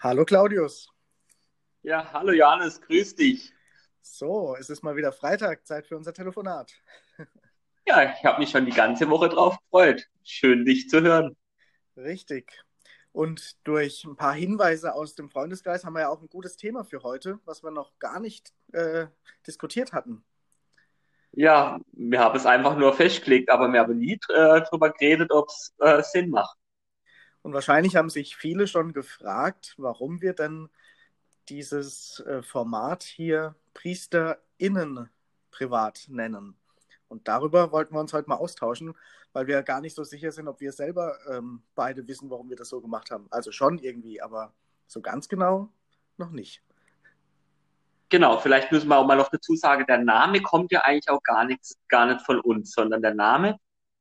Hallo Claudius. Ja, hallo Johannes, grüß dich. So, es ist mal wieder Freitag, Zeit für unser Telefonat. Ja, ich habe mich schon die ganze Woche drauf gefreut. Schön, dich zu hören. Richtig. Und durch ein paar Hinweise aus dem Freundeskreis haben wir ja auch ein gutes Thema für heute, was wir noch gar nicht äh, diskutiert hatten. Ja, wir haben es einfach nur festgelegt, aber wir haben nie äh, darüber geredet, ob es äh, Sinn macht. Und wahrscheinlich haben sich viele schon gefragt, warum wir denn dieses äh, Format hier PriesterInnen privat nennen. Und darüber wollten wir uns heute mal austauschen, weil wir gar nicht so sicher sind, ob wir selber ähm, beide wissen, warum wir das so gemacht haben. Also schon irgendwie, aber so ganz genau noch nicht. Genau, vielleicht müssen wir auch mal noch dazu sagen, der Name kommt ja eigentlich auch gar nicht, gar nicht von uns, sondern der Name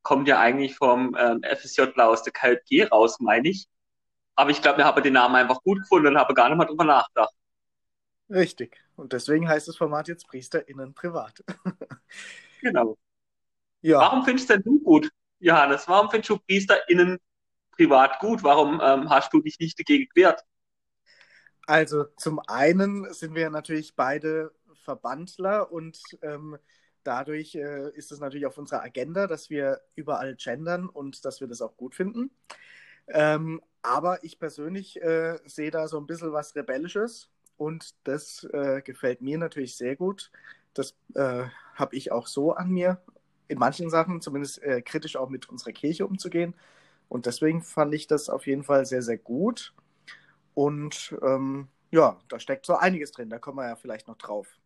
kommt ja eigentlich vom ähm, FSJ aus der KJG raus, meine ich. Aber ich glaube, wir haben den Namen einfach gut gefunden und haben gar nicht mal drüber nachgedacht. Richtig. Und deswegen heißt das Format jetzt PriesterInnen privat. genau. Ja. Warum findest denn du gut, Johannes? Warum findest du PriesterInnen privat gut? Warum ähm, hast du dich nicht dagegen gewehrt? Also zum einen sind wir natürlich beide Verbandler und ähm, dadurch äh, ist es natürlich auf unserer Agenda, dass wir überall gendern und dass wir das auch gut finden. Ähm, aber ich persönlich äh, sehe da so ein bisschen was Rebellisches und das äh, gefällt mir natürlich sehr gut. Das äh, habe ich auch so an mir, in manchen Sachen zumindest äh, kritisch auch mit unserer Kirche umzugehen. Und deswegen fand ich das auf jeden Fall sehr, sehr gut. Und ähm, ja, da steckt so einiges drin. Da kommen wir ja vielleicht noch drauf.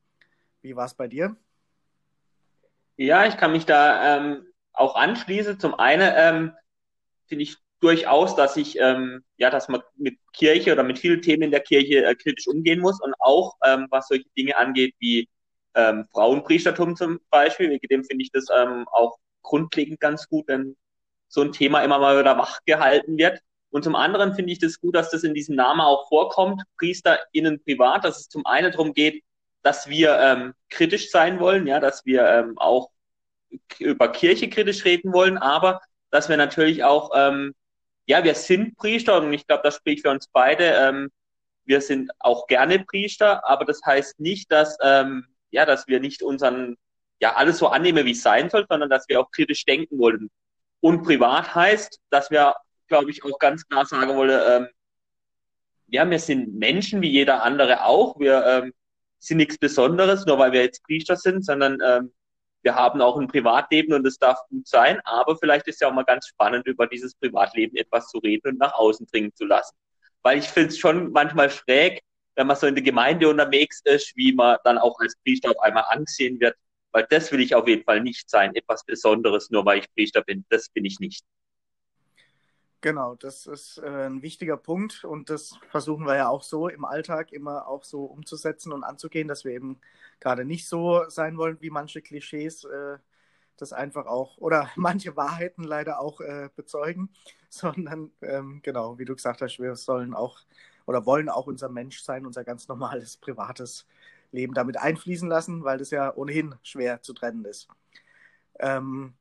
Wie war es bei dir? Ja, ich kann mich da ähm, auch anschließen. Zum einen ähm, finde ich durchaus, dass ich, ähm, ja, dass man mit Kirche oder mit vielen Themen in der Kirche äh, kritisch umgehen muss und auch, ähm, was solche Dinge angeht, wie ähm, Frauenpriestertum zum Beispiel, wegen dem finde ich das ähm, auch grundlegend ganz gut, wenn so ein Thema immer mal wieder wach gehalten wird. Und zum anderen finde ich das gut, dass das in diesem Namen auch vorkommt, PriesterInnen privat, dass es zum einen darum geht, dass wir ähm, kritisch sein wollen, ja, dass wir ähm, auch über Kirche kritisch reden wollen, aber dass wir natürlich auch ähm, ja, wir sind Priester und ich glaube, das spricht für uns beide. Ähm, wir sind auch gerne Priester, aber das heißt nicht, dass, ähm, ja, dass wir nicht unseren, ja, alles so annehmen, wie es sein soll, sondern dass wir auch kritisch denken wollen. Und privat heißt, dass wir, glaube ich, auch ganz klar sagen wollen, ähm, ja, wir sind Menschen wie jeder andere auch. Wir ähm, sind nichts Besonderes, nur weil wir jetzt Priester sind, sondern ähm, wir haben auch ein Privatleben und es darf gut sein, aber vielleicht ist ja auch mal ganz spannend, über dieses Privatleben etwas zu reden und nach außen dringen zu lassen. Weil ich finde es schon manchmal schräg, wenn man so in der Gemeinde unterwegs ist, wie man dann auch als Priester auf einmal angesehen wird. Weil das will ich auf jeden Fall nicht sein, etwas Besonderes, nur weil ich Priester bin. Das bin ich nicht. Genau, das ist äh, ein wichtiger Punkt und das versuchen wir ja auch so im Alltag immer auch so umzusetzen und anzugehen, dass wir eben gerade nicht so sein wollen wie manche Klischees, äh, das einfach auch oder manche Wahrheiten leider auch äh, bezeugen, sondern ähm, genau, wie du gesagt hast, wir sollen auch oder wollen auch unser Mensch sein, unser ganz normales privates Leben damit einfließen lassen, weil das ja ohnehin schwer zu trennen ist. Ähm,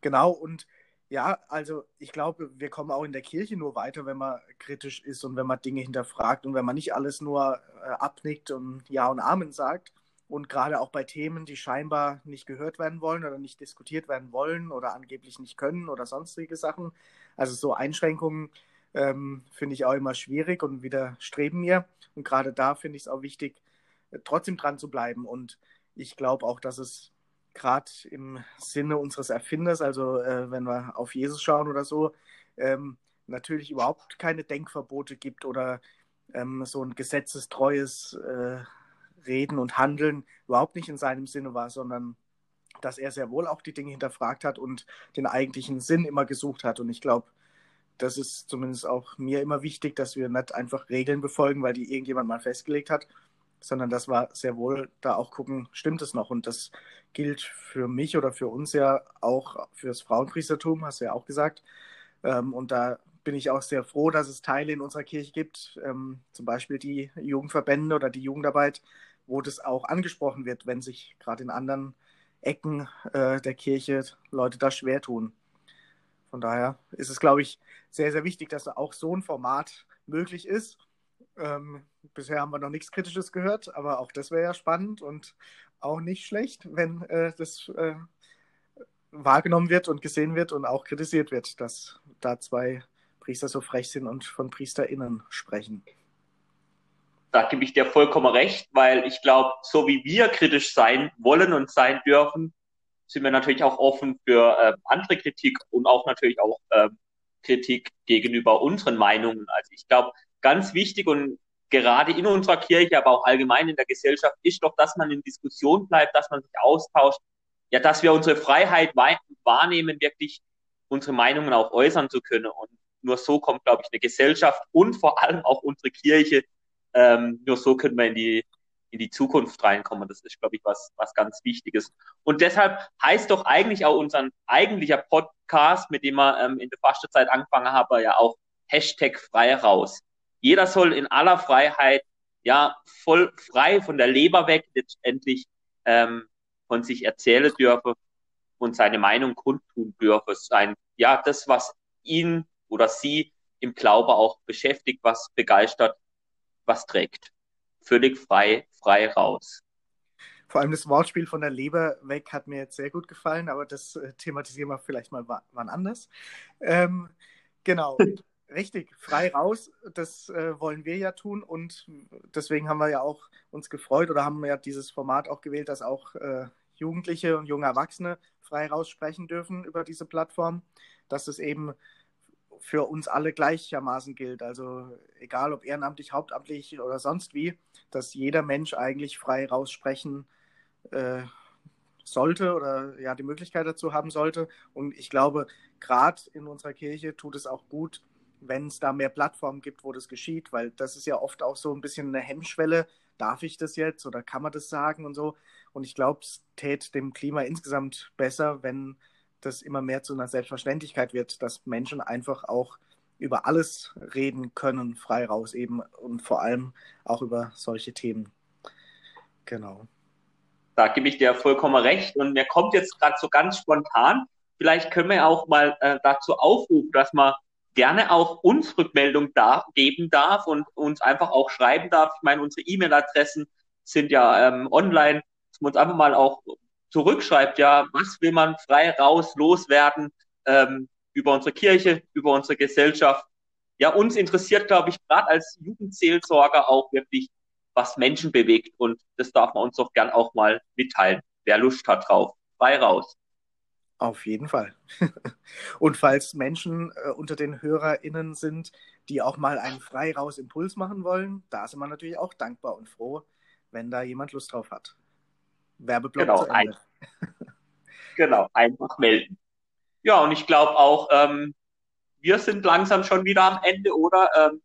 genau, und ja, also ich glaube, wir kommen auch in der Kirche nur weiter, wenn man kritisch ist und wenn man Dinge hinterfragt und wenn man nicht alles nur äh, abnickt und Ja und Amen sagt. Und gerade auch bei Themen, die scheinbar nicht gehört werden wollen oder nicht diskutiert werden wollen oder angeblich nicht können oder sonstige Sachen. Also so Einschränkungen ähm, finde ich auch immer schwierig und widerstreben mir. Und gerade da finde ich es auch wichtig, äh, trotzdem dran zu bleiben. Und ich glaube auch, dass es gerade im Sinne unseres Erfinders, also äh, wenn wir auf Jesus schauen oder so, ähm, natürlich überhaupt keine Denkverbote gibt oder ähm, so ein gesetzestreues äh, Reden und Handeln überhaupt nicht in seinem Sinne war, sondern dass er sehr wohl auch die Dinge hinterfragt hat und den eigentlichen Sinn immer gesucht hat. Und ich glaube, das ist zumindest auch mir immer wichtig, dass wir nicht einfach Regeln befolgen, weil die irgendjemand mal festgelegt hat, sondern dass wir sehr wohl da auch gucken, stimmt es noch? Und das gilt für mich oder für uns ja auch fürs Frauenpriestertum, hast du ja auch gesagt. Ähm, und da bin ich auch sehr froh, dass es Teile in unserer Kirche gibt, ähm, zum Beispiel die Jugendverbände oder die Jugendarbeit, wo das auch angesprochen wird, wenn sich gerade in anderen Ecken äh, der Kirche Leute da schwer tun. Von daher ist es, glaube ich, sehr, sehr wichtig, dass auch so ein Format möglich ist Ähm, bisher haben wir noch nichts Kritisches gehört, aber auch das wäre ja spannend und auch nicht schlecht, wenn äh, das äh, wahrgenommen wird und gesehen wird und auch kritisiert wird, dass da zwei Priester so frech sind und von PriesterInnen sprechen. Da gebe ich dir vollkommen recht, weil ich glaube, so wie wir kritisch sein wollen und sein dürfen, sind wir natürlich auch offen für äh, andere Kritik und auch natürlich auch äh, Kritik gegenüber unseren Meinungen. Also ich glaube, ganz wichtig und gerade in unserer Kirche, aber auch allgemein in der Gesellschaft ist doch, dass man in Diskussion bleibt, dass man sich austauscht, ja, dass wir unsere Freiheit wahrnehmen, wirklich unsere Meinungen auch äußern zu können. Und nur so kommt, glaube ich, eine Gesellschaft und vor allem auch unsere Kirche, ähm, nur so können wir in die, in die Zukunft reinkommen. Das ist, glaube ich, was, was ganz Wichtiges. Und deshalb heißt doch eigentlich auch unser eigentlicher Podcast, mit dem wir ähm, in der Fastenzeit angefangen haben, ja auch Hashtag frei raus. Jeder soll in aller Freiheit, ja, voll frei von der Leber weg letztendlich ähm, von sich erzählen dürfe und seine Meinung kundtun dürfe. Sein, ja, das, was ihn oder sie im Glaube auch beschäftigt, was begeistert, was trägt. Völlig frei, frei raus. Vor allem das Wortspiel von der Leber weg hat mir jetzt sehr gut gefallen, aber das äh, thematisieren wir vielleicht mal wann anders. Ähm, genau. Richtig, frei raus, das äh, wollen wir ja tun und deswegen haben wir ja auch uns gefreut oder haben ja dieses Format auch gewählt, dass auch äh, Jugendliche und junge Erwachsene frei raus sprechen dürfen über diese Plattform, dass es eben für uns alle gleichermaßen gilt. Also egal ob ehrenamtlich, hauptamtlich oder sonst wie, dass jeder Mensch eigentlich frei raussprechen äh, sollte oder ja die Möglichkeit dazu haben sollte. Und ich glaube, gerade in unserer Kirche tut es auch gut, wenn es da mehr Plattformen gibt, wo das geschieht, weil das ist ja oft auch so ein bisschen eine Hemmschwelle. Darf ich das jetzt oder kann man das sagen und so? Und ich glaube, es täte dem Klima insgesamt besser, wenn das immer mehr zu einer Selbstverständlichkeit wird, dass Menschen einfach auch über alles reden können, frei raus eben und vor allem auch über solche Themen. Genau. Da gebe ich dir vollkommen recht. Und mir kommt jetzt gerade so ganz spontan, vielleicht können wir auch mal äh, dazu aufrufen, dass man gerne auch uns Rückmeldung da, geben darf und uns einfach auch schreiben darf. Ich meine, unsere E-Mail-Adressen sind ja ähm, online, dass man uns einfach mal auch zurückschreibt, ja, was will man frei raus loswerden ähm, über unsere Kirche, über unsere Gesellschaft. Ja, uns interessiert, glaube ich, gerade als Jugendseelsorger auch wirklich, was Menschen bewegt und das darf man uns doch gern auch mal mitteilen, wer Lust hat drauf. Frei raus. Auf jeden Fall. Und falls Menschen äh, unter den HörerInnen sind, die auch mal einen Freiraus-Impuls machen wollen, da sind wir natürlich auch dankbar und froh, wenn da jemand Lust drauf hat. Werbeblock genau, zu Ende. Ein, genau, einfach melden. Ja, und ich glaube auch, ähm, wir sind langsam schon wieder am Ende, oder? Ähm,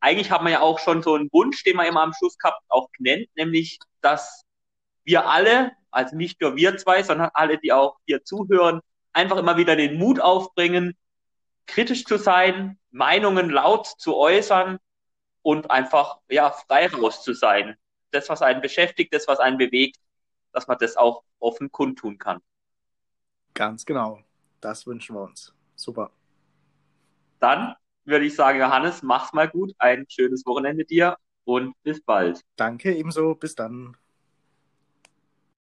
eigentlich haben wir ja auch schon so einen Wunsch, den wir immer am Schluss gehabt auch genannt, nämlich, dass wir alle, also nicht nur wir zwei, sondern alle, die auch hier zuhören, einfach immer wieder den Mut aufbringen, kritisch zu sein, Meinungen laut zu äußern und einfach, ja, frei raus zu sein. Das, was einen beschäftigt, das, was einen bewegt, dass man das auch offen kundtun kann. Ganz genau. Das wünschen wir uns. Super. Dann würde ich sagen, Johannes, mach's mal gut. Ein schönes Wochenende dir und bis bald. Danke, ebenso. Bis dann.